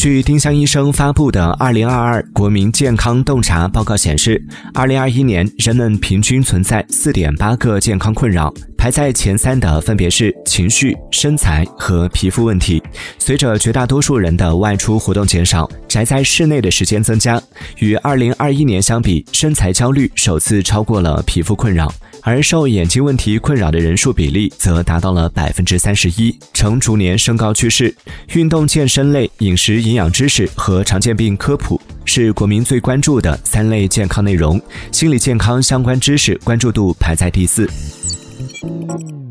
据丁香医生发布的《二零二二国民健康洞察报告》显示，二零二一年人们平均存在四点八个健康困扰，排在前三的分别是情绪、身材和皮肤问题。随着绝大多数人的外出活动减少，宅在室内的时间增加，与二零二一年相比，身材焦虑首次超过了皮肤困扰。而受眼睛问题困扰的人数比例则达到了百分之三十一，呈逐年升高趋势。运动健身类、饮食营养知识和常见病科普是国民最关注的三类健康内容，心理健康相关知识关注度排在第四。Música